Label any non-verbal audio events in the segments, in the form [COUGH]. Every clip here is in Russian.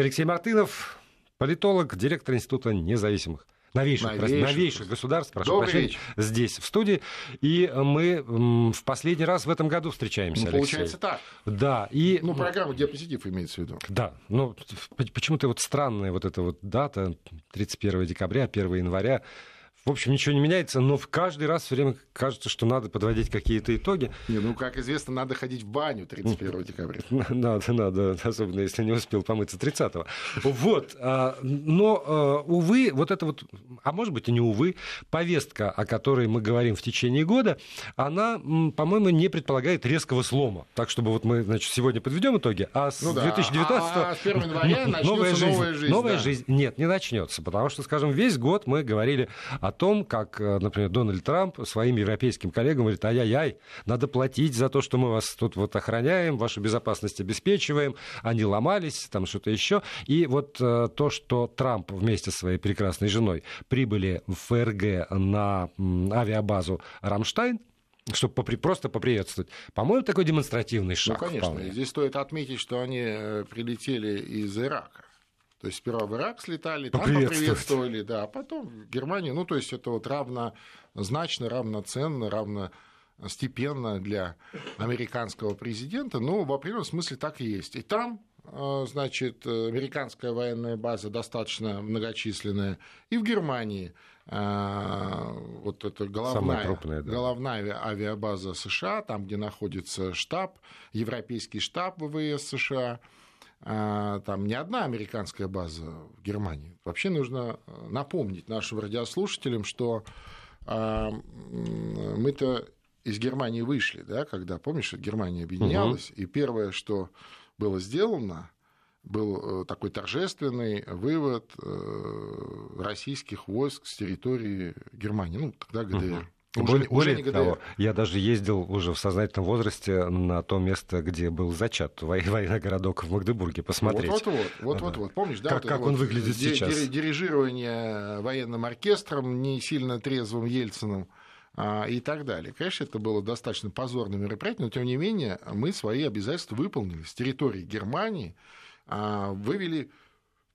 Алексей Мартынов, политолог, директор Института независимых новейших, новейших, новейших государств, прошу Добрый прощения, вечер. здесь, в студии. И мы в последний раз в этом году встречаемся, ну, Алексей. Получается так. Да. И... Ну, программа «Диапозитив» имеется в виду. Да. Ну, почему-то вот странная вот эта вот дата, 31 декабря, 1 января, в общем, ничего не меняется, но в каждый раз все время кажется, что надо подводить какие-то итоги. Не, ну, как известно, надо ходить в баню 31 декабря. [LAUGHS] Надо, надо, особенно если не успел помыться 30-го. Вот. А, но, а, увы, вот это вот, а может быть и не увы, повестка, о которой мы говорим в течение года, она, по-моему, не предполагает резкого слома. Так, чтобы вот мы, значит, сегодня подведем итоги, а с ну да. 2019 а, а с 1 января [LAUGHS] новая жизнь. Новая жизнь, новая да. жизнь. Нет, не начнется, потому что, скажем, весь год мы говорили о том, как, э, например, Дональд Трамп своим европейским коллегам говорит, ай-яй-яй, надо платить за то, что мы вас тут вот охраняем, вашу безопасность обеспечиваем, они ломались, там что-то еще. И вот э, то, что Трамп вместе со своей прекрасной женой прибыли в ФРГ на авиабазу Рамштайн, чтобы попри, просто поприветствовать. По-моему, такой демонстративный ну, шаг. Ну, конечно. Вполне. Здесь стоит отметить, что они э, прилетели из Ирака. То есть сперва в Ирак слетали, там поприветствовали, да, а потом в Германию. Ну, то есть это вот равнозначно, равноценно, равно степенно для американского президента, но в определенном смысле так и есть. И там э, значит, американская военная база достаточно многочисленная, и в Германии э, вот это головная, крупная, да. головная авиабаза США, там, где находится штаб, европейский штаб ВВС США, там не одна американская база в Германии. Вообще нужно э, напомнить нашим радиослушателям, что а, мы-то из Германии вышли, да, когда, помнишь, Германия объединялась, угу. и первое, что было сделано, был э, такой торжественный вывод э, российских войск с территории Германии, ну, тогда ГДР. Угу. Уже, более, уже более того, я даже ездил уже в сознательном возрасте на то место, где был зачат военный городок в Магдебурге, посмотреть. Вот-вот, вот, вот, вот, помнишь, да? Как, вот как он вот выглядит сейчас? Дирижирование военным оркестром, не сильно трезвым Ельциным а, и так далее. Конечно, это было достаточно позорное мероприятие, но тем не менее мы свои обязательства выполнили. С территории Германии а, вывели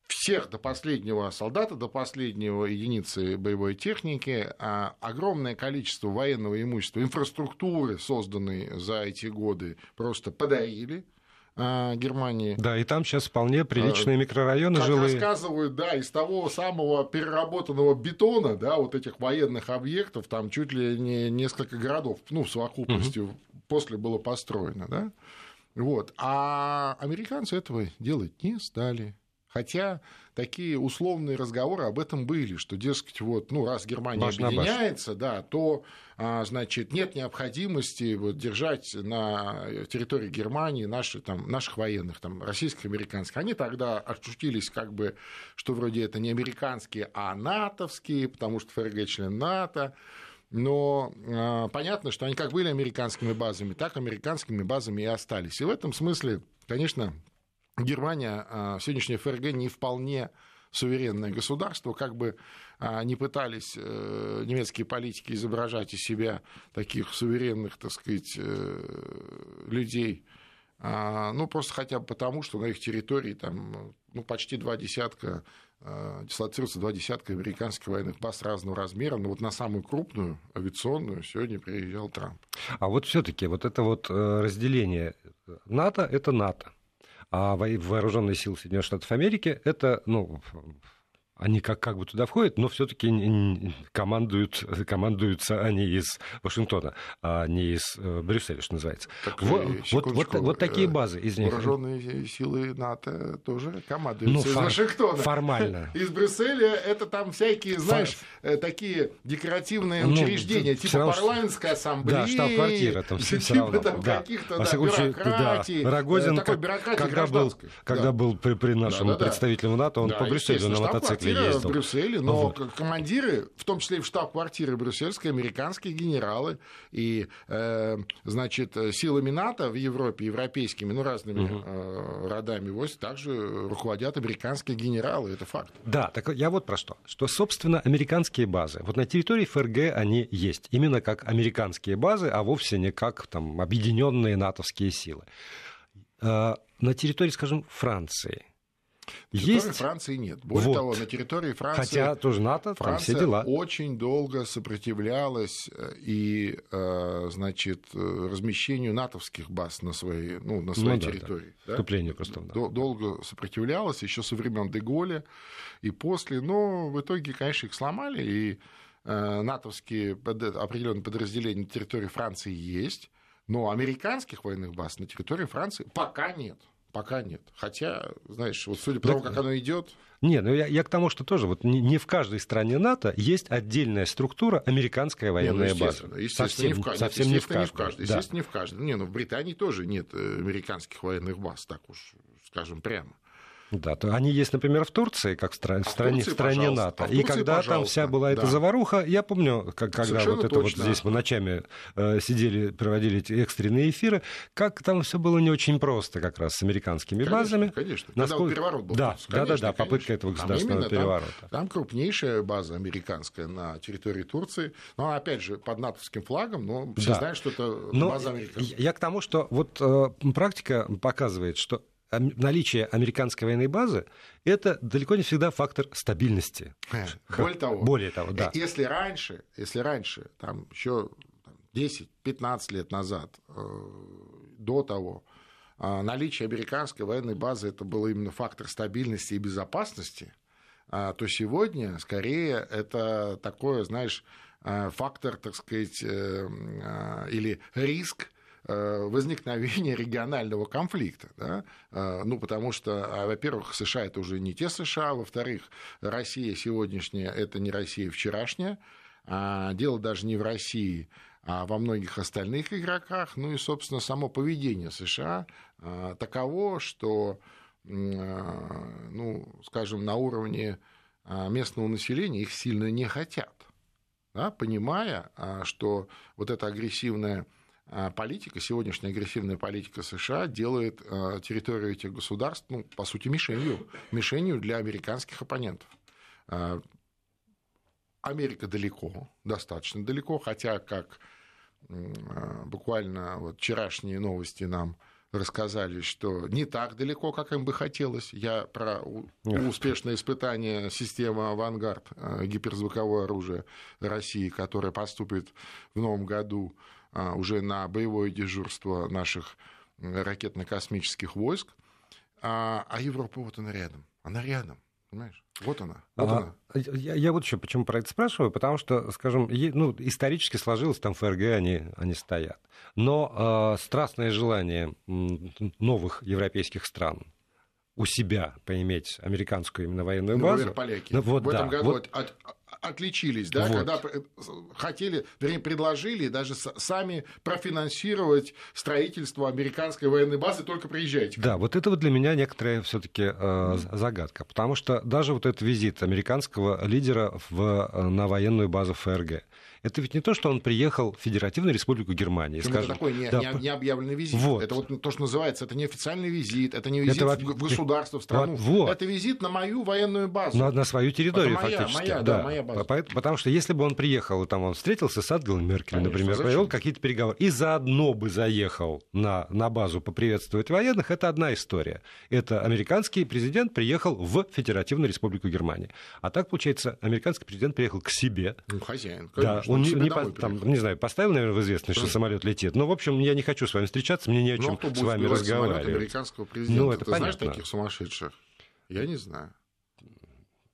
всех до последнего солдата, до последнего единицы боевой техники, а огромное количество военного имущества, инфраструктуры, созданной за эти годы, просто подарили а, Германии. Да, и там сейчас вполне приличные а, микрорайоны как жилые. рассказывают, да, из того самого переработанного бетона, да, вот этих военных объектов, там чуть ли не несколько городов, ну, в совокупности угу. после было построено, да. Вот. А американцы этого делать не стали. Хотя такие условные разговоры об этом были, что, дескать, вот, ну, раз Германия баш объединяется, да, то, а, значит, нет необходимости вот, держать на территории Германии наши, там, наших военных, там, российских, американских. Они тогда ощутились, как бы, что вроде это не американские, а натовские, потому что ФРГ член НАТО. Но э, понятно, что они как были американскими базами, так американскими базами и остались. И в этом смысле, конечно, Германия, а, сегодняшняя ФРГ не вполне суверенное государство, как бы а, не пытались э, немецкие политики изображать из себя таких суверенных, так сказать, э, людей, а, ну, просто хотя бы потому, что на их территории там ну, почти два десятка дислоцируется два десятка американских военных баз разного размера, но вот на самую крупную авиационную сегодня приезжал Трамп. А вот все-таки вот это вот э, разделение НАТО – это НАТО а вооруженные силы Соединенных Штатов Америки это, ну, они как, как бы туда входят, но все-таки командуют, командуются они из Вашингтона, а не из э, Брюсселя, что называется. Так, вот, вот, вот, вот такие базы из них. Вооруженные силы НАТО тоже командуются ну, из фор- Вашингтона. Формально. [LAUGHS] Из Брюсселя это там всякие, знаешь, Фор... Э, такие декоративные ну, учреждения, типа равно, парламентской ассамблеи. Да, штаб-квартира там все типа равно. там да. каких-то да, бюрократий. Да. Рогозин, такой как, когда был, когда был при, при нашем да, да, представителе НАТО, он да, по Брюсселю на мотоцикле ездил. в Брюсселе, но вот. командиры, в том числе и в штаб-квартире брюссельской, американские генералы и, э, значит, силами НАТО в Европе, европейскими, ну, разными угу. родами войск, также руководят американские генералы, это факт. Да, так я вот про что. Что, собственно, американские базы, вот на территории ФРГ они есть, именно как американские базы, а вовсе не как там объединенные натовские силы. Э, на территории, скажем, Франции – Есть... Франции нет. Более вот. того, на территории Франции... Хотя тоже НАТО, Франция там все дела. очень долго сопротивлялась э, и, э, значит, э, размещению натовских баз на своей, ну, на своей ну, да, территории. Да. Вступлению просто. Да. Долго сопротивлялась, еще со времен Деголя и после, но в итоге, конечно, их сломали, и натовские определенные подразделения на территории Франции есть, но американских военных баз на территории Франции пока нет. Пока нет. Хотя, знаешь, вот судя по тому, как оно идет. Нет, ну я, я к тому, что тоже вот не, не в каждой стране НАТО есть отдельная структура американская военная не, ну, естественно, база. Естественно, совсем, не в, каждой, совсем не в каждой. Не в каждой да. Естественно, не в каждой. Не, ну в Британии тоже нет э, американских военных баз, так уж скажем прямо. Да, то они есть, например, в Турции, как в, стра- а в стране, в стране НАТО. А Турции, и когда пожалуйста. там вся была эта да. заваруха, я помню, как, когда Совершенно вот это точно. вот здесь мы ночами э, сидели, проводили эти экстренные эфиры, как там все было не очень просто как раз с американскими конечно, базами. Конечно, Насколько... когда переворот был. Да, да, да, да, попытка этого государственного там переворота. Там, там крупнейшая база американская на территории Турции, но опять же под натовским флагом, но все да. знают, что это но база американская. Я к тому, что вот э, практика показывает, что наличие американской военной базы – это далеко не всегда фактор стабильности. Более того, Более того да. если раньше, если раньше, там еще 10-15 лет назад, э, до того, э, наличие американской военной базы это был именно фактор стабильности и безопасности, э, то сегодня скорее это такое, знаешь, фактор, так сказать, или риск Э, возникновения [LAUGHS] регионального конфликта. Да? Э, ну, потому что, а, во-первых, США это уже не те США, во-вторых, Россия сегодняшняя это не Россия вчерашняя. А дело даже не в России, а во многих остальных игроках. Ну и, собственно, само поведение США э, таково, что, ну, скажем, на уровне местного населения их сильно не хотят, да, понимая, что вот эта агрессивная а, политика, сегодняшняя агрессивная политика США делает а, территорию этих государств, ну, по сути, мишенью, мишенью для американских оппонентов. А, Америка далеко, достаточно далеко, хотя, как буквально вот вчерашние новости нам рассказали, что не так далеко, как им бы хотелось. Я про успешное испытание системы «Авангард» гиперзвуковое оружие России, которое поступит в новом году а, уже на боевое дежурство наших ракетно-космических войск, а, а Европа вот она рядом, она рядом. Понимаешь? Вот она. Вот а, она. Я, я вот еще почему про это спрашиваю, потому что, скажем, ну, исторически сложилось, там ФРГ они, они стоят. Но э, страстное желание новых европейских стран у себя поиметь американскую именно военную ну, базу. Ну, поляки. Ну, вот, в да, этом году вот... от, отличились, да, вот. когда хотели, вернее, предложили даже сами профинансировать строительство американской военной базы, только приезжайте. Да, вот это вот для меня некоторая все-таки э, загадка, потому что даже вот этот визит американского лидера в, э, на военную базу ФРГ, это ведь не то, что он приехал в Федеративную Республику Германии. Скажем, это такой не, да, не, не объявленный визит. Вот. Это вот то, что называется, это не официальный визит, это не визит это, в государство, в страну. Вот. Это визит на мою военную базу. На, на свою территорию, это моя, фактически. Моя, да, да, моя база. Потому что если бы он приехал, там он встретился с Ангелой Меркель, Конечно, например, зачем? провел какие-то переговоры, и заодно бы заехал на, на базу поприветствовать военных, это одна история. Это американский президент приехал в Федеративную Республику Германии. А так, получается, американский президент приехал к себе. Ну, хозяин, конечно. Да, он, не, не, там, там, не знаю, поставил, наверное, в известность, что самолет летит. Но, в общем, я не хочу с вами встречаться, мне не о чем с вами разговаривать. американского президента? Ну, это Ты понятно. знаешь таких сумасшедших? Я не знаю.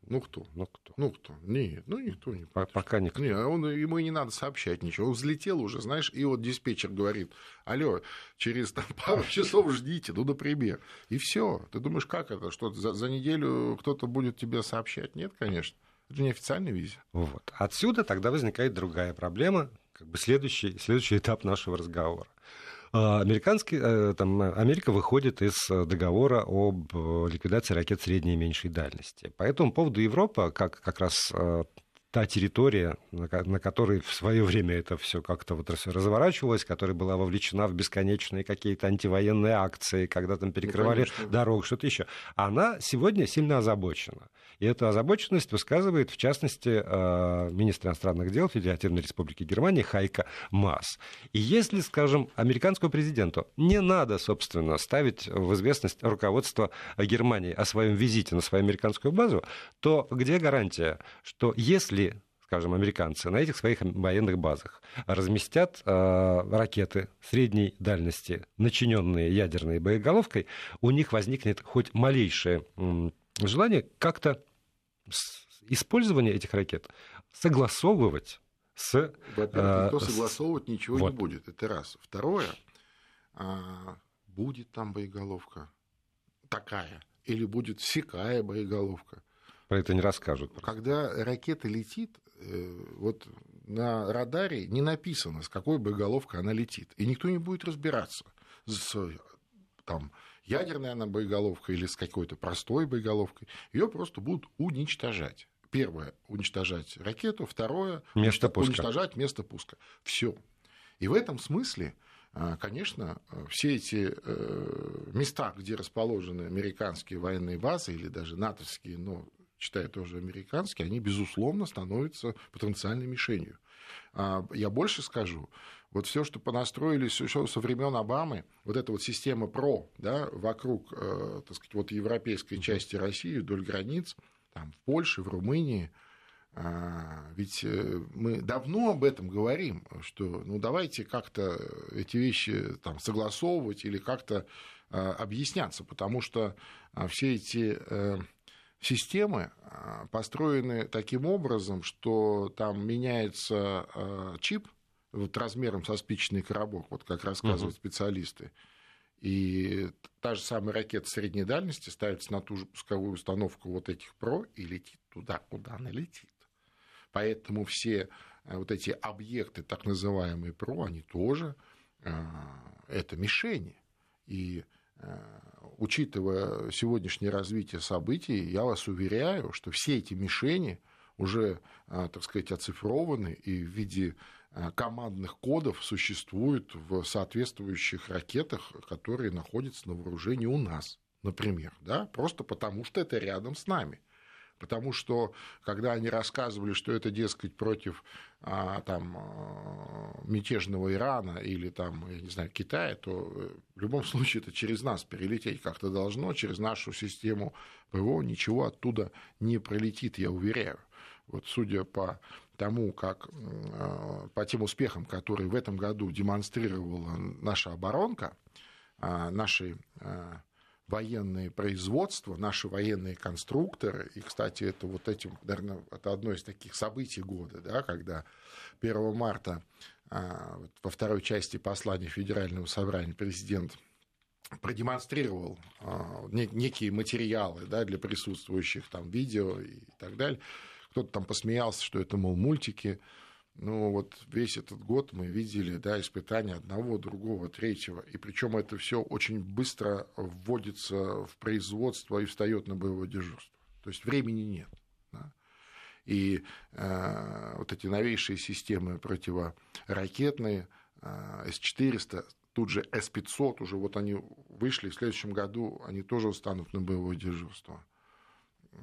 Ну кто? Ну кто? Ну кто? Нет, ну никто не. Пока никто. Не, он, ему и не надо сообщать ничего. Он взлетел уже, знаешь, и вот диспетчер говорит: Алло, через там, [LAUGHS] пару часов ждите, ну, например. И все. Ты думаешь, как это? Что за, за неделю кто-то будет тебе сообщать? Нет, конечно. Это не официальный визит. Вот. Отсюда тогда возникает другая проблема, как бы следующий, следующий этап нашего разговора. А, американский, э, там, Америка выходит из договора об э, ликвидации ракет средней и меньшей дальности. По этому поводу Европа, как как раз э, та территория, на которой в свое время это все как-то вот разворачивалось, которая была вовлечена в бесконечные какие-то антивоенные акции, когда там перекрывали ну, дорогу, что-то еще, она сегодня сильно озабочена. И эту озабоченность высказывает, в частности, э, министр иностранных дел Федеративной Республики Германии Хайка Мас. И если, скажем, американскому президенту не надо, собственно, ставить в известность руководство Германии о своем визите на свою американскую базу, то где гарантия, что если скажем, американцы на этих своих военных базах разместят э, ракеты средней дальности, начиненные ядерной боеголовкой, у них возникнет хоть малейшее э, желание как-то использование этих ракет согласовывать с... Во-первых, никто согласовывать ничего вот. не будет, это раз. Второе, а, будет там боеголовка такая, или будет всякая боеголовка. Про это не расскажут. Когда ракета летит, вот на радаре не написано, с какой боеголовкой она летит. И никто не будет разбираться, с там, ядерная она боеголовка или с какой-то простой боеголовкой. Ее просто будут уничтожать. Первое уничтожать ракету, второе место уничтожать пуска. место пуска. Все. И в этом смысле а, конечно, все эти э, места, где расположены американские военные базы или даже натовские, но считаю тоже американские, они, безусловно, становятся потенциальной мишенью. А, я больше скажу, вот все, что понастроились еще со времен Обамы, вот эта вот система ПРО, да, вокруг, э, так сказать, вот европейской части России, вдоль границ, там, в Польше, в Румынии, а, ведь э, мы давно об этом говорим, что ну давайте как-то эти вещи там, согласовывать или как-то а, объясняться, потому что все эти э, системы построены таким образом, что там меняется чип вот размером со спичечный коробок, вот как рассказывают uh-huh. специалисты. И та же самая ракета средней дальности ставится на ту же пусковую установку вот этих ПРО и летит туда, куда она летит. Поэтому все э, вот эти объекты, так называемые ПРО, они тоже это мишени. И учитывая сегодняшнее развитие событий, я вас уверяю, что все эти мишени уже, так сказать, оцифрованы и в виде командных кодов существуют в соответствующих ракетах, которые находятся на вооружении у нас, например, да, просто потому что это рядом с нами. Потому что, когда они рассказывали, что это, дескать, против а, там, а, мятежного Ирана или там, я не знаю, Китая, то э, в любом случае это через нас перелететь как-то должно, через нашу систему ПВО ничего оттуда не пролетит, я уверяю. Вот судя по тому, как а, по тем успехам, которые в этом году демонстрировала наша оборонка, наши военные производства, наши военные конструкторы, и, кстати, это вот этим, наверное, это одно из таких событий года, да, когда 1 марта а, во второй части послания Федерального собрания президент продемонстрировал а, некие материалы да, для присутствующих, там, видео и так далее. Кто-то там посмеялся, что это, мол, мультики. Ну, вот весь этот год мы видели да, испытания одного, другого, третьего. И причем это все очень быстро вводится в производство и встает на боевое дежурство. То есть времени нет. Да? И э, вот эти новейшие системы противоракетные, э, С-400, тут же С-500, уже вот они вышли, в следующем году они тоже встанут на боевое дежурство.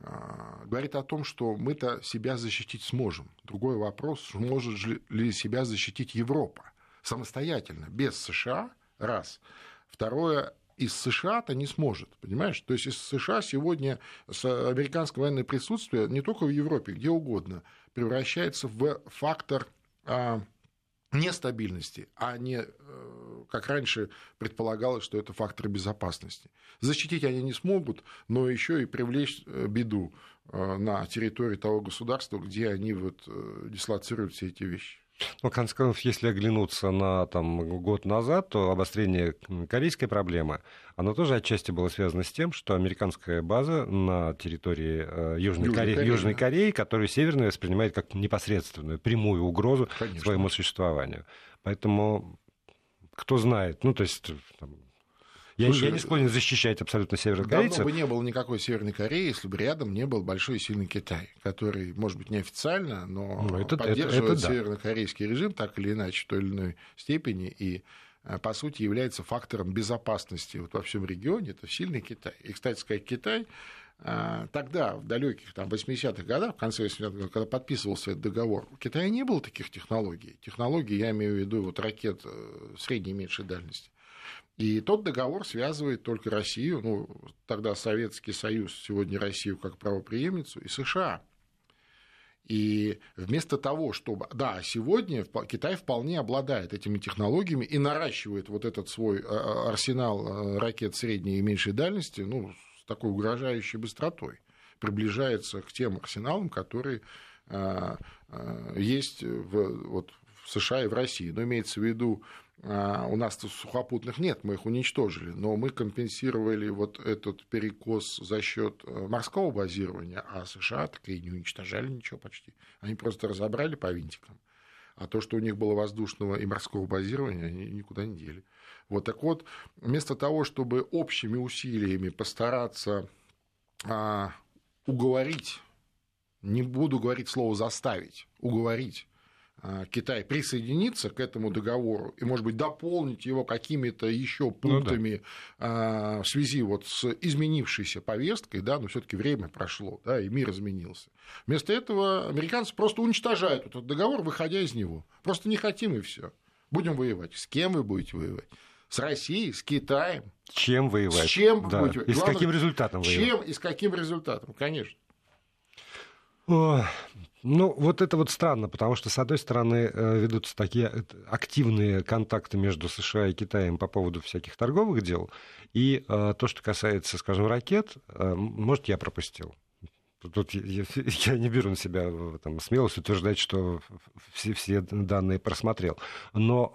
А, говорит о том, что мы-то себя защитить сможем. Другой вопрос, сможет ли себя защитить Европа самостоятельно, без США, раз. Второе, из США-то не сможет, понимаешь? То есть из США сегодня американское военное присутствие не только в Европе, где угодно, превращается в фактор а, нестабильности, а не, э, как раньше предполагалось, что это фактор безопасности. Защитить они не смогут, но еще и привлечь э, беду э, на территории того государства, где они вот дислоцируют все эти вещи. Ну, в конце концов, если оглянуться на там, год назад, то обострение корейской проблемы, оно тоже отчасти было связано с тем, что американская база на территории э, Южной, Южной, Кореи, Кореи, Южной да. Кореи, которую Северная воспринимает как непосредственную, прямую угрозу Конечно. своему существованию. Поэтому кто знает, ну, то есть... Там... Я, Слушай, я не склонен защищать абсолютно северокорейцев. Давно бы не было никакой Северной Кореи, если бы рядом не был большой и сильный Китай, который, может быть, неофициально, но ну, это, поддерживает это, это севернокорейский режим так или иначе в той или иной степени и э, по сути, является фактором безопасности вот во всем регионе, это сильный Китай. И, кстати сказать, Китай э, тогда, в далеких там, 80-х годах, в конце 80-х годов, когда подписывался этот договор, у Китая не было таких технологий. Технологии, я имею в виду вот ракет э, средней и меньшей дальности. И тот договор связывает только Россию, ну, тогда Советский Союз, сегодня Россию как правоприемницу, и США. И вместо того, чтобы... Да, сегодня Китай вполне обладает этими технологиями и наращивает вот этот свой а, а, арсенал а, ракет средней и меньшей дальности ну, с такой угрожающей быстротой. Приближается к тем арсеналам, которые есть в, вот, в США и в России. Но имеется в виду у нас сухопутных нет, мы их уничтожили, но мы компенсировали вот этот перекос за счет э, морского базирования, а США так и не уничтожали ничего почти. Они просто разобрали по винтикам. А то, что у них было воздушного и морского базирования, они никуда не дели. Вот так вот, вместо того, чтобы общими усилиями постараться а, уговорить, не буду говорить слово заставить, уговорить а, Китай присоединиться к этому договору и, может быть, дополнить его какими-то еще пунктами ну, да. в связи вот с изменившейся повесткой, да, но все-таки время прошло, да, и мир изменился. Вместо этого американцы просто уничтожают этот договор, выходя из него. Просто не хотим и все. Будем воевать. С кем вы будете воевать? С Россией, с Китаем. Чем воевать? С чем да. будете И с каким результатом воевать? Чем и с каким результатом, конечно. Ну, вот это вот странно, потому что, с одной стороны, э, ведутся такие э, активные контакты между США и Китаем по поводу всяких торговых дел, и э, то, что касается, скажем, ракет, может, я пропустил. Тут я, [LAUGHS] я не беру на себя там, смелость утверждать, что все, все данные просмотрел. Но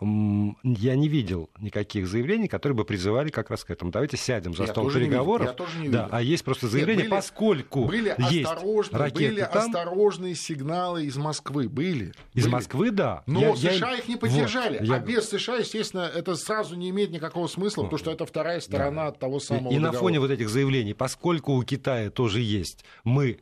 я не видел никаких заявлений, которые бы призывали как раз к этому. Давайте сядем за я стол переговоров. я тоже не да, а есть просто заявление, Нет, были, поскольку были есть осторожные, ракеты были там, осторожные сигналы из Москвы. Были. Из были. Москвы, да. Но я, США я... их не поддержали. Вот, а я... без США, естественно, это сразу не имеет никакого смысла, потому что это вторая сторона да. того самого И, и на фоне вот этих заявлений, поскольку у Китая тоже есть, мы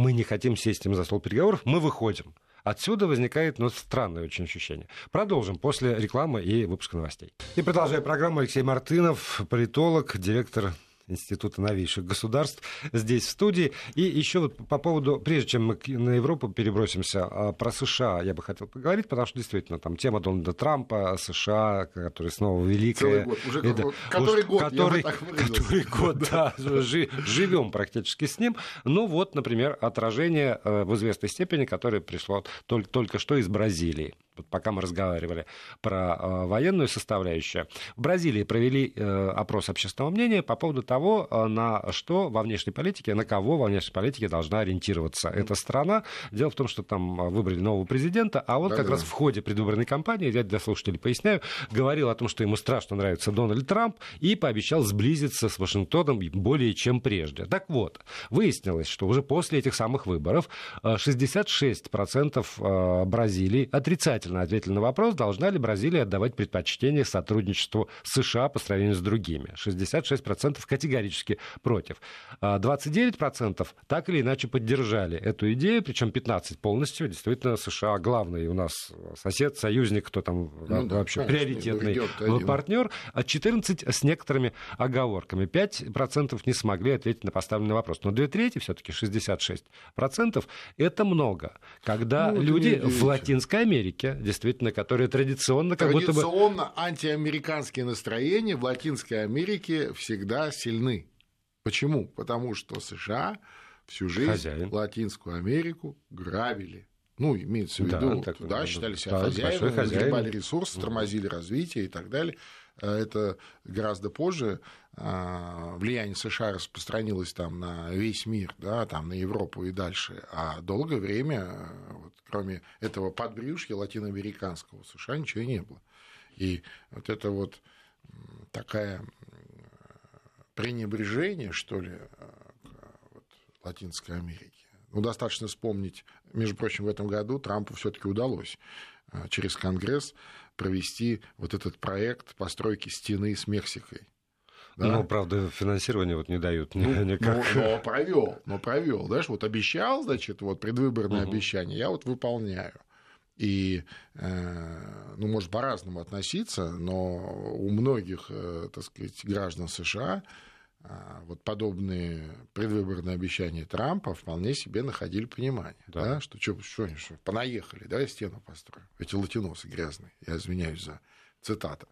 мы не хотим сесть им за стол переговоров, мы выходим. Отсюда возникает ну, странное очень ощущение. Продолжим после рекламы и выпуска новостей. И продолжая программу, Алексей Мартынов, политолог, директор Института новейших государств здесь в студии. И еще вот по поводу, прежде чем мы на Европу перебросимся, а, про США я бы хотел поговорить, потому что действительно там тема Дональда Трампа, США, который снова великая. год, уже это, который год, который, который год, [LAUGHS] да, живем практически с ним. Ну вот, например, отражение э, в известной степени, которое пришло только что из Бразилии пока мы разговаривали про э, военную составляющую, в Бразилии провели э, опрос общественного мнения по поводу того, э, на что во внешней политике, на кого во внешней политике должна ориентироваться эта страна. Дело в том, что там э, выбрали нового президента, а он да, как да. раз в ходе предвыборной кампании, я для слушателей поясняю, говорил о том, что ему страшно нравится Дональд Трамп и пообещал сблизиться с Вашингтоном более чем прежде. Так вот, выяснилось, что уже после этих самых выборов 66% э, Бразилии отрицательно отрицательно ответили на вопрос, должна ли Бразилия отдавать предпочтение сотрудничеству США по сравнению с другими. 66% категорически против. 29% а так или иначе поддержали эту идею, причем 15% полностью. Действительно, США главный у нас сосед, союзник, кто там ну, да, вообще конечно, приоритетный партнер, а 14% с некоторыми оговорками. 5% не смогли ответить на поставленный вопрос. Но две трети, все-таки 66%, это много. Когда ну, люди в Латинской Америке действительно, которые традиционно как будто бы... Традиционно антиамериканские настроения в Латинской Америке всегда сильны. Почему? Потому что США всю жизнь Хозяин. Латинскую Америку грабили. Ну, имеется в виду, да, так, да, считали себя да, хозяевами, разгребали ресурсы, тормозили развитие и так далее. Э, это гораздо позже а, влияние США распространилось там на весь мир, да, там на Европу и дальше, а долгое время, вот, кроме этого подбрюшья латиноамериканского, США ничего не было. И вот это вот такая пренебрежение, что ли, к вот, Латинской Америке. Ну, достаточно вспомнить, между прочим, в этом году Трампу все-таки удалось а, через Конгресс провести вот этот проект постройки стены с Мексикой. Да? Ну, правда, финансирование вот не дают ну, [LAUGHS] никак. Ну, но провел, но провел, знаешь, вот обещал, значит, вот предвыборное угу. обещание, я вот выполняю. И, э, ну, может по-разному относиться, но у многих, э, так сказать, граждан США вот подобные предвыборные обещания Трампа вполне себе находили понимание, да. Да, что, что, что, что понаехали, да, стену построим. Эти латиносы грязные, я извиняюсь за цитату,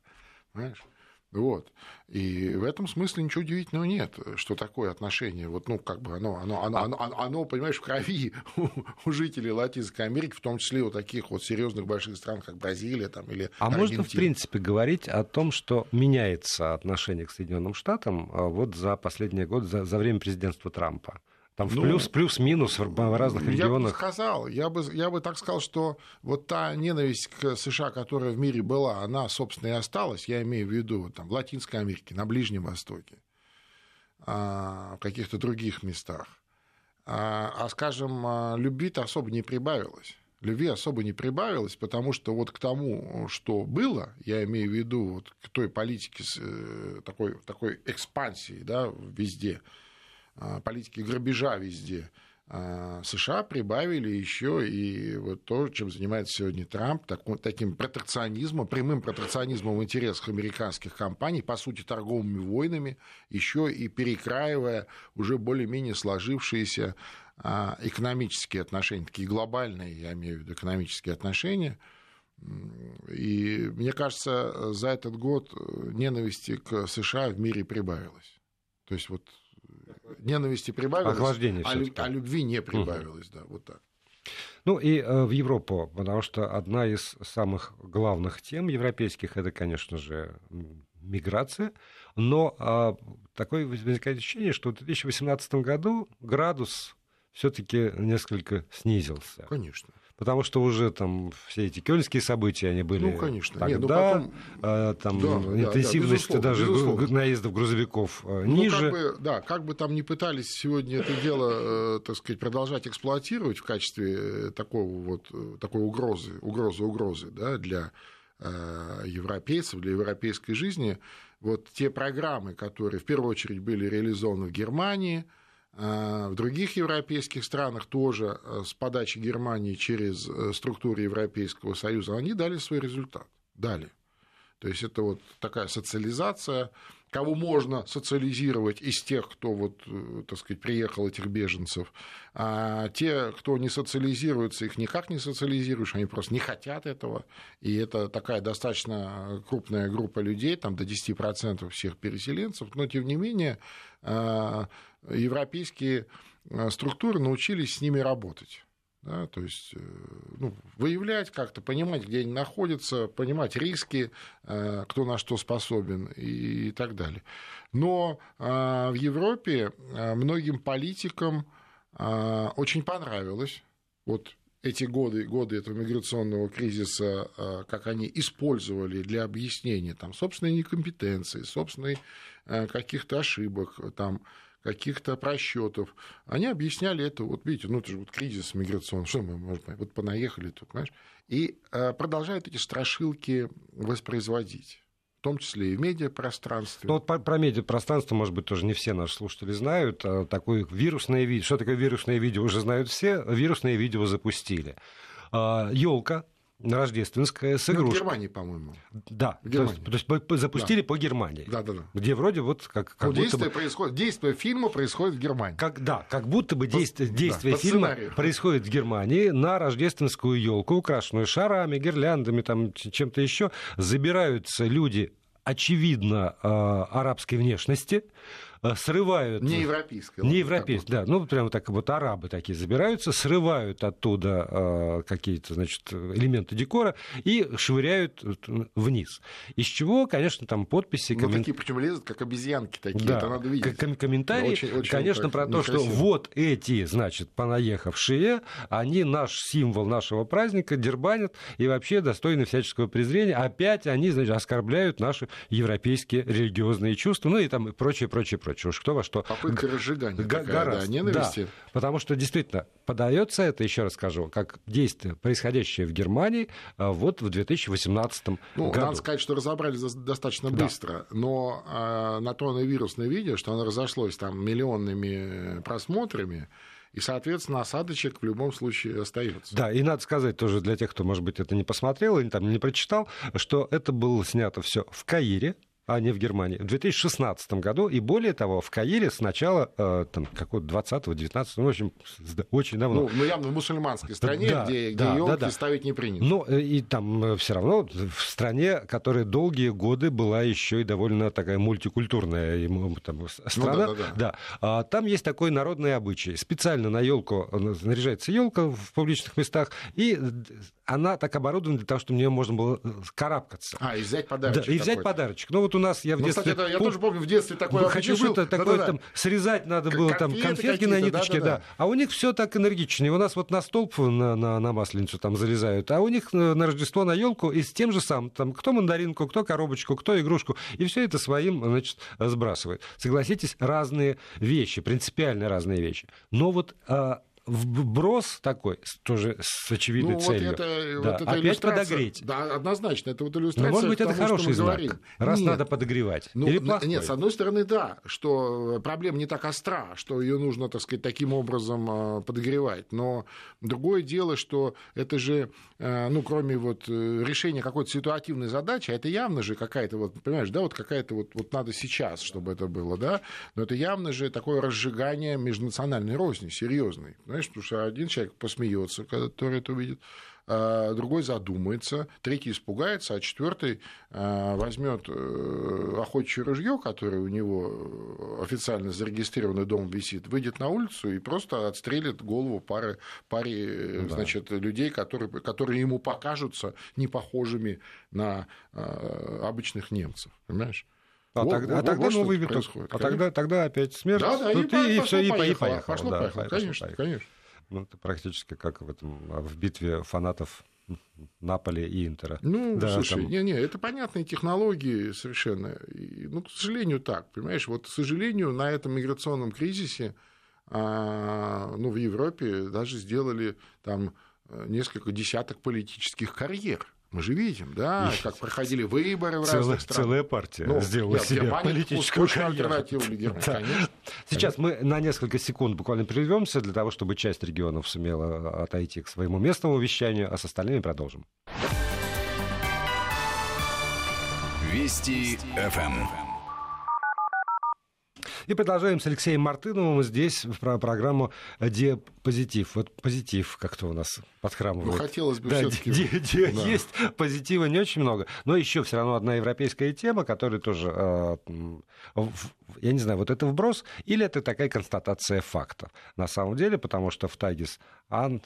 понимаешь? Вот. И в этом смысле ничего удивительного нет, что такое отношение, вот, ну, как бы оно, оно, оно, оно, оно, оно понимаешь, в крови [LAUGHS] у, у жителей Латинской Америки, в том числе у таких вот серьезных больших стран, как Бразилия там, или А Аргентина. можно, в принципе, говорить о том, что меняется отношение к Соединенным Штатам а, вот за последние годы, за, за время президентства Трампа? Там ну, плюс, плюс-минус в разных регионах. Я бы сказал, я бы, я бы так сказал, что вот та ненависть к США, которая в мире была, она, собственно, и осталась, я имею в виду там, в Латинской Америке, на Ближнем Востоке, а, в каких-то других местах. А, а скажем, а, любви-то особо не прибавилось. Любви особо не прибавилось, потому что вот к тому, что было, я имею в виду вот к той политике, э, такой, такой экспансии да, везде, политики грабежа везде. А, США прибавили еще и вот то, чем занимается сегодня Трамп, таким протекционизмом, прямым протекционизмом в интересах американских компаний, по сути, торговыми войнами, еще и перекраивая уже более-менее сложившиеся а, экономические отношения, такие глобальные, я имею в виду экономические отношения. И мне кажется, за этот год ненависти к США в мире прибавилось. То есть вот ненависти прибавилось, Охлаждение а, а любви не прибавилось, угу. да, вот так. Ну и э, в Европу, потому что одна из самых главных тем европейских это, конечно же, миграция, но э, такое возникает ощущение, что в 2018 году градус все-таки несколько снизился. Конечно потому что уже там все эти кёльнские события, они были ну, конечно. тогда, Нет, ну, потом... э, там да, интенсивность да, даже безусловно. наездов грузовиков э, ну, ниже. Как бы, да, как бы там ни пытались сегодня это дело, э, так сказать, продолжать эксплуатировать в качестве э, такого вот, такой угрозы, угрозы, угрозы, да, для европейцев, для европейской жизни, вот те программы, которые в первую очередь были реализованы в Германии, а, в других европейских странах тоже э, с подачи Германии через э, структуры Европейского Союза они дали свой результат. Дали. То есть это вот такая социализация, кого можно социализировать из тех, кто вот, э, так сказать, приехал, этих беженцев, а те, кто не социализируется, их никак не социализируешь, они просто не хотят этого, и это такая достаточно крупная группа людей, там до 10% всех переселенцев, но тем не менее а, европейские а, структуры научились с ними работать. Да, то есть э, ну, выявлять как-то, понимать, где они находятся, понимать риски, э, кто на что способен и так далее. Но а, в Европе многим политикам очень понравилось вот эти годы, годы этого миграционного кризиса, как они использовали для объяснения там, собственной некомпетенции, собственной Э, каких-то ошибок, там, каких-то просчетов. Они объясняли это, вот видите, ну это же вот кризис миграционный, что мы можем, вот понаехали тут, понимаешь, и э, продолжают эти страшилки воспроизводить в том числе и в медиапространстве. Ну, вот про, про медиапространство, может быть, тоже не все наши слушатели знают. А такое вирусное видео. Что такое вирусное видео, уже знают все. Вирусное видео запустили. Елка, а, рождественская с игрушкой. Ну, в Германии, по-моему. Да, то есть, то есть запустили да. по Германии. Да, да, да. Где вроде вот как, как ну, действие, бы... происходит, действие фильма происходит в Германии. Как, да, как будто бы действие, действие да, фильма происходит в Германии на рождественскую елку, украшенную шарами, гирляндами, там, чем-то еще. Забираются люди, очевидно, э, арабской внешности, срывают... Не европейская. Не европейская, да. Ну, прямо так вот арабы такие забираются, срывают оттуда э, какие-то, значит, элементы декора и швыряют вниз. Из чего, конечно, там подписи... Ну, коммен... такие, причем лезут, как обезьянки такие, да. это надо видеть. Ком- комментарии, очень, очень конечно, про то, что вот эти, значит, понаехавшие, они наш символ нашего праздника дербанят и вообще достойны всяческого презрения. Опять они, значит, оскорбляют наши европейские религиозные чувства, ну и там прочее, прочее, прочее прочее. Уж кто во что... Попытка разжигания г- такая, гораздо. да, ненависти. Да, потому что действительно подается это, еще раз скажу, как действие, происходящее в Германии а, вот в 2018 ну, году. Надо сказать, что разобрались достаточно быстро, да. но э, на то вирусное видео, что оно разошлось там миллионными просмотрами, и, соответственно, осадочек в любом случае остается. Да, и надо сказать тоже для тех, кто, может быть, это не посмотрел или там не прочитал, что это было снято все в Каире, а не в Германии, в 2016 году. И более того, в Каире с начала э, там, какого-то 20-го, 19 ну, в общем, очень давно. Ну, ну явно в мусульманской стране, да, где, где да, елки да, да. ставить не принято. Ну, э, и там э, все равно в стране, которая долгие годы была еще и довольно такая мультикультурная там, страна. Ну, да, да, да. да. А, там есть такой народный обычай. Специально на елку наряжается елка в публичных местах, и она так оборудована для того, чтобы в нее можно было карабкаться. А, и взять подарочек. Да, и взять подарочек. Ну, вот у нас я в ну, детстве... Кстати, это, я тоже помню, в детстве такое ну, Хочу что-то такое да, там срезать надо было, там конфетки на ниточке, да, да, да. А у них все так энергичнее. У нас вот на столб на, на, на масленицу там залезают, а у них на, Рождество на елку и с тем же самым, там, кто мандаринку, кто коробочку, кто игрушку, и все это своим, значит, сбрасывает. Согласитесь, разные вещи, принципиально разные вещи. Но вот а, вброс такой, тоже с очевидной ну, целью. Вот это, да. вот это Опять подогреть. Да, однозначно. Это вот иллюстрация Но, может быть, тому, это хороший знак, говорим. раз нет. надо подогревать. Ну, Или плохой? Нет, с одной стороны, да, что проблема не так остра, что ее нужно, так сказать, таким образом а, подогревать. Но другое дело, что это же, ну, кроме вот э, решения какой-то ситуативной задачи, а это явно же какая-то, вот, понимаешь, да, вот какая-то вот, вот надо сейчас, чтобы это было, да, но это явно же такое разжигание межнациональной розни, серьезной. Понимаешь, потому что один человек посмеется, который это увидит, а другой задумается, третий испугается, а четвертый а, возьмет э, охотчее ружье, которое у него официально зарегистрированный дом висит, выйдет на улицу и просто отстрелит голову пары, паре э, да. значит, людей, которые, которые ему покажутся не похожими на обычных немцев. Понимаешь? А, вот, тогда, вот, а тогда вот новый виток. А тогда, тогда опять смерть. Да, да, Тут и, и, и все, и поехало. Пошло, да, поехало. Конечно, поехало. конечно. Ну, это практически как в, этом, в битве фанатов Наполи и Интера. Ну, да, слушай, там... не-не, это понятные технологии совершенно. И, ну, к сожалению, так, понимаешь, вот, к сожалению, на этом миграционном кризисе, а, ну, в Европе даже сделали там э, несколько десяток политических карьер. Мы же видим, да, как проходили выборы в целая, разных странах. Целая партия ну, сделала нет, себе Германия политическую карьеру. Германии, да. конечно. Сейчас мы на несколько секунд буквально прервемся для того, чтобы часть регионов сумела отойти к своему местному вещанию, а с остальными продолжим. Вести ФМ. И продолжаем с Алексеем Мартыновым здесь в программу «Диапозитив». Вот позитив как-то у нас подхрамывает. Ну, хотелось бы да, все-таки. Да. Есть позитива не очень много, но еще все равно одна европейская тема, которая тоже, а, я не знаю, вот это вброс или это такая констатация фактов на самом деле, потому что в Тагис Ан,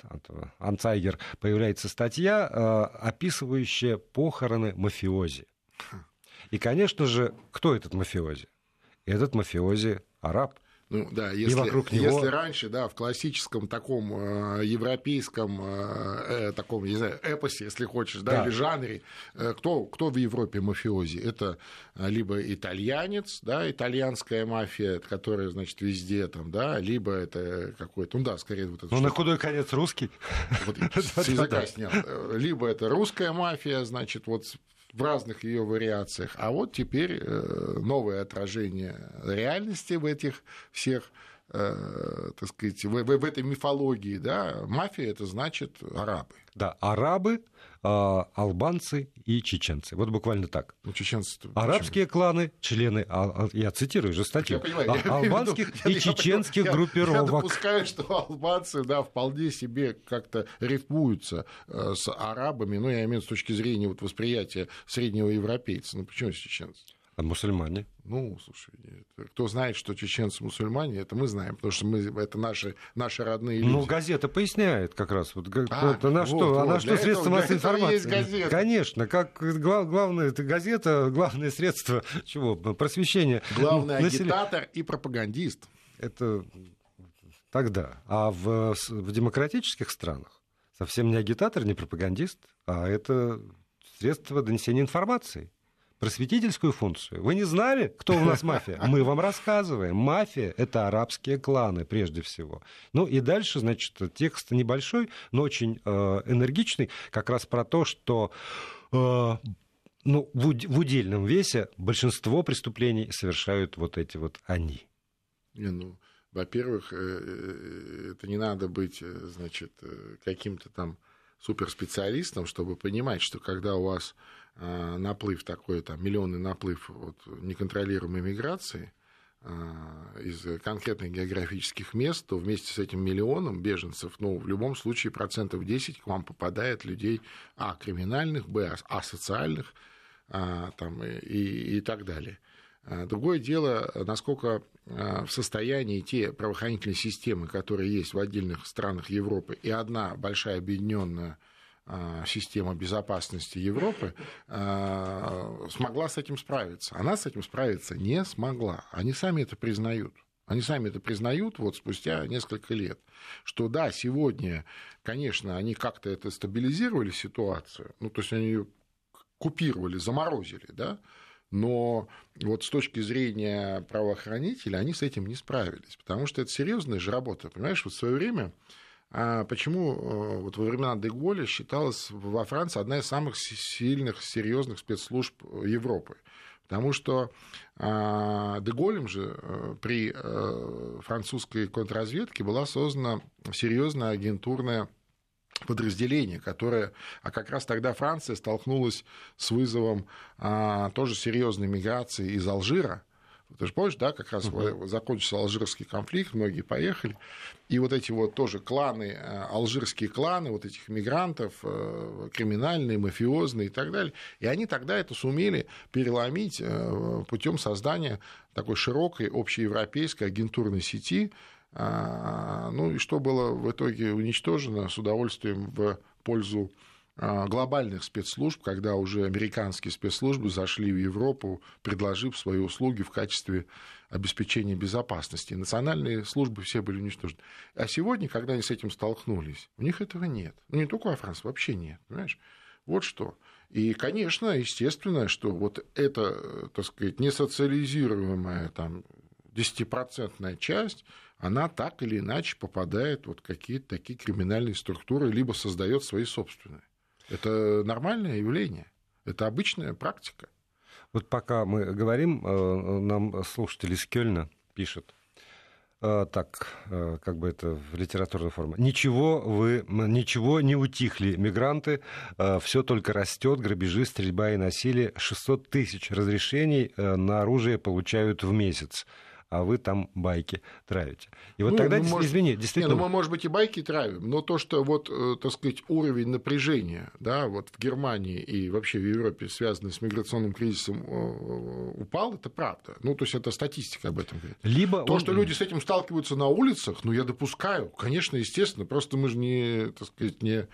Анцайгер появляется статья, а, описывающая похороны мафиози. Хм. И, конечно же, кто этот мафиози? Этот мафиози араб. Ну да, если, вокруг него... если раньше, да, в классическом таком э, европейском э, э, таком, не знаю, эпосе, если хочешь, да, да. или жанре, э, кто, кто в Европе мафиози? Это э, либо итальянец, да, итальянская мафия, которая, значит, везде там, да, либо это какой-то, ну да, скорее вот это. Ну, на худой конец русский. Вот, [LAUGHS] с языка снял. Либо это русская мафия, значит, вот в разных ее вариациях. А вот теперь э, новое отражение реальности в этих всех так сказать, в, в этой мифологии, да, мафия это значит арабы. Да, арабы, а, албанцы и чеченцы. Вот буквально так. Ну, чеченцы Арабские почему? кланы, члены, а, а, я цитирую же статью, я понимаю, я албанских и я, чеченских я, группировок. Я допускаю, что албанцы, да, вполне себе как-то рифмуются э, с арабами, ну, я имею в виду с точки зрения вот, восприятия среднего европейца. Ну, почему с чеченцами? А мусульмане? Ну, слушай, кто знает, что чеченцы мусульмане, это мы знаем, потому что мы, это наши, наши родные люди. Ну, газета поясняет как раз. Вот, а, это на вот, что, вот, а на что средства массовой информации? Есть газета. Конечно, как глав, главное, это газета, главное средство [LAUGHS] чего? Просвещения. Главный агитатор и пропагандист. Это тогда. А в, в демократических странах совсем не агитатор, не пропагандист, а это средство донесения информации просветительскую функцию. Вы не знали, кто у нас мафия? Мы вам рассказываем. Мафия — это арабские кланы, прежде всего. Ну и дальше, значит, текст небольшой, но очень э, энергичный, как раз про то, что э, ну, в, в удельном весе большинство преступлений совершают вот эти вот они. Не, ну, во-первых, э, э, это не надо быть, э, значит, каким-то там суперспециалистом, чтобы понимать, что когда у вас а, наплыв такой, там, миллионный наплыв вот, неконтролируемой миграции а, из конкретных географических мест, то вместе с этим миллионом беженцев, ну, в любом случае процентов 10 к вам попадает людей, а, криминальных, б, асоциальных, а, там, и, и так далее. Другое дело, насколько в состоянии те правоохранительные системы, которые есть в отдельных странах Европы, и одна большая объединенная а, система безопасности Европы а, смогла с этим справиться. Она с этим справиться не смогла. Они сами это признают. Они сами это признают вот спустя несколько лет, что да, сегодня, конечно, они как-то это стабилизировали ситуацию, ну, то есть они ее купировали, заморозили, да, но вот с точки зрения правоохранителей они с этим не справились, потому что это серьезная же работа. Понимаешь, вот в свое время а почему э, вот во времена Деголя считалась во Франции одна из самых сильных, серьезных спецслужб Европы? Потому что а, Деголем же э, при э, французской контрразведке была создана серьезная агентурная подразделение, которое, а как раз тогда Франция столкнулась с вызовом а, тоже серьезной миграции из Алжира, ты же помнишь, да, как раз uh-huh. закончился алжирский конфликт, многие поехали. И вот эти вот тоже кланы, э, алжирские кланы, вот этих мигрантов, э, криминальные, мафиозные и так далее. И они тогда это сумели переломить э, путем создания такой широкой общеевропейской агентурной сети, ну и что было в итоге уничтожено с удовольствием в пользу а, глобальных спецслужб, когда уже американские спецслужбы зашли в Европу, предложив свои услуги в качестве обеспечения безопасности. Национальные службы все были уничтожены. А сегодня, когда они с этим столкнулись, у них этого нет. Ну, не только во Франции, вообще нет. Понимаешь? Вот что. И, конечно, естественно, что вот эта, так сказать, несоциализируемая там, десятипроцентная часть, она так или иначе попадает вот какие-то такие криминальные структуры, либо создает свои собственные. Это нормальное явление, это обычная практика. Вот пока мы говорим, э, нам слушатель из Кёльна пишет, э, так, э, как бы это в литературной форме. Ничего вы, ничего не утихли, мигранты, все только растет, грабежи, стрельба и насилие. 600 тысяч разрешений на оружие получают в месяц а вы там байки травите. И вот ну, тогда, ну, может, извини, действительно... Не, ну, мы, может быть, и байки травим, но то, что вот, э, так сказать, уровень напряжения, да, вот в Германии и вообще в Европе, связанный с миграционным кризисом, э, упал, это правда. Ну, то есть, это статистика об этом говорит. Либо то, он... что люди с этим сталкиваются на улицах, ну, я допускаю, конечно, естественно, просто мы же не, так сказать, не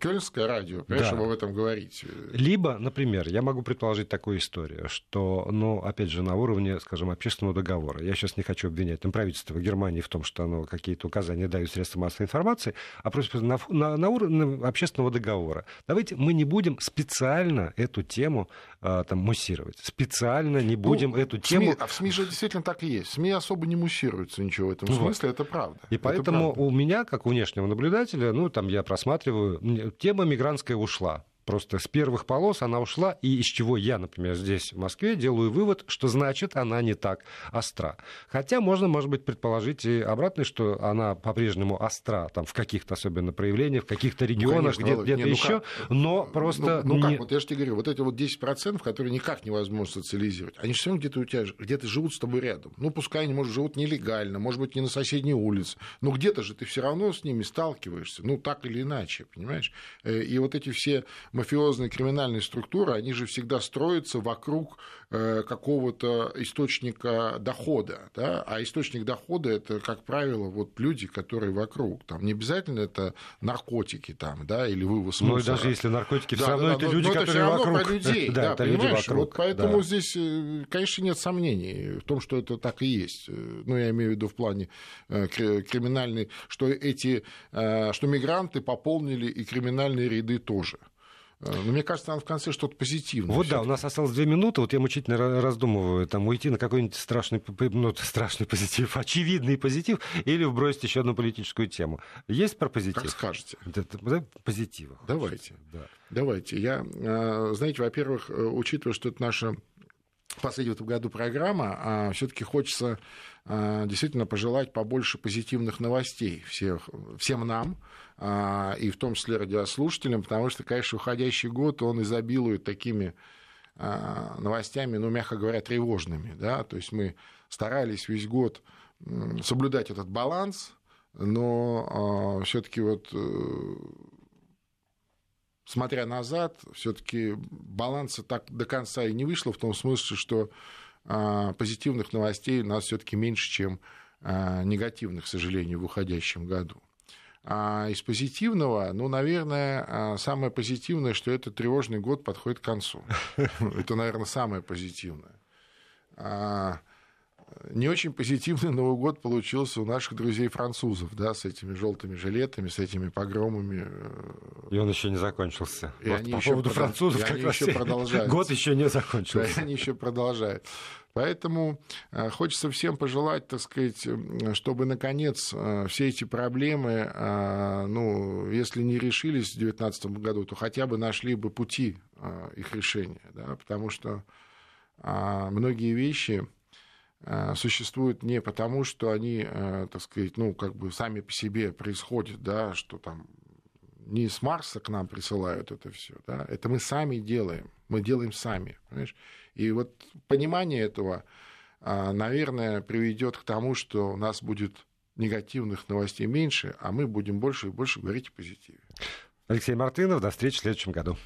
Кёльнское радио, конечно, да. об этом говорите. Либо, например, я могу предположить такую историю, что, ну, опять же, на уровне, скажем, общественного договора, я сейчас не хочу обвинять там, правительство Германии в том, что оно какие-то указания дает средства массовой информации, а просто на, на, на уровне общественного договора. Давайте мы не будем специально эту тему а, там, муссировать, специально не будем ну, эту тему... СМИ, а в СМИ же действительно так и есть. СМИ особо не муссируются ничего в этом вот. смысле, это правда. И поэтому правда. у меня, как у внешнего наблюдателя, ну, там я просматриваю, тема мигрантская ушла. Просто с первых полос она ушла, и из чего я, например, здесь, в Москве, делаю вывод, что значит она не так остра. Хотя можно, может быть, предположить и обратное, что она по-прежнему остра, там, в каких-то особенно проявлениях, в каких-то ну, регионах, ну, где-то ну, еще, как? но просто... Ну, ну не... как, вот я же тебе говорю, вот эти вот 10%, которые никак невозможно социализировать, они все равно где-то у тебя, где-то живут с тобой рядом. Ну, пускай они, может, живут нелегально, может быть, не на соседней улице, но где-то же ты все равно с ними сталкиваешься, ну, так или иначе, понимаешь? Э, и вот эти все мафиозные криминальные структуры, они же всегда строятся вокруг э, какого-то источника дохода, да? а источник дохода это, как правило, вот люди, которые вокруг, там не обязательно это наркотики там, да, или вывоз Ну и даже если наркотики, да, все равно да, это люди, но которые все равно вокруг. про людей, [LAUGHS] да, да это понимаешь? Люди вокруг, вот поэтому да. здесь, э, конечно, нет сомнений в том, что это так и есть. Э, ну, я имею в виду в плане криминальной, что эти, что мигранты пополнили и криминальные ряды тоже. Э, но мне кажется, там в конце что-то позитивное. Вот да, у нас осталось две минуты, вот я мучительно раздумываю, там уйти на какой-нибудь страшный, ну, страшный [LAUGHS] позитив, очевидный позитив, или вбросить еще одну политическую тему. Есть про позитив? Как скажете. Да, да, позитива. Давайте. Да. Давайте. Я, э, знаете, во-первых, э, учитывая, что это наша последняя в этом году программа, а все-таки хочется действительно пожелать побольше позитивных новостей всех, всем нам, и в том числе радиослушателям, потому что, конечно, уходящий год, он изобилует такими а, новостями, ну, мягко говоря, тревожными. Да? То есть мы старались весь год соблюдать этот баланс, но а, все-таки вот э, смотря назад, все-таки баланса так до конца и не вышло, в том смысле, что позитивных новостей у нас все-таки меньше, чем негативных, к сожалению, в уходящем году. А из позитивного, ну, наверное, а, самое позитивное, что этот тревожный год подходит к концу. [LAUGHS] Это, наверное, самое позитивное. А, не очень позитивный Новый год получился у наших друзей французов, да, с этими желтыми жилетами, с этими погромами. Э, и он еще не закончился. И вот они по еще поводу продол... французов, как они раз еще продолжают. Год еще не закончился. Да, они еще продолжают. Поэтому э, хочется всем пожелать, так сказать, чтобы, наконец, э, все эти проблемы, ну, если не решились в 2019 году, то хотя бы нашли бы пути их решения, да, потому что многие вещи существуют не потому, что они, э, так сказать, ну, как бы сами по себе происходят, да, что там не с Марса к нам присылают это все, да, это мы сами делаем, мы делаем сами, понимаешь? И вот понимание этого, э, наверное, приведет к тому, что у нас будет негативных новостей меньше, а мы будем больше и больше говорить о позитиве. Алексей Мартынов, до встречи в следующем году.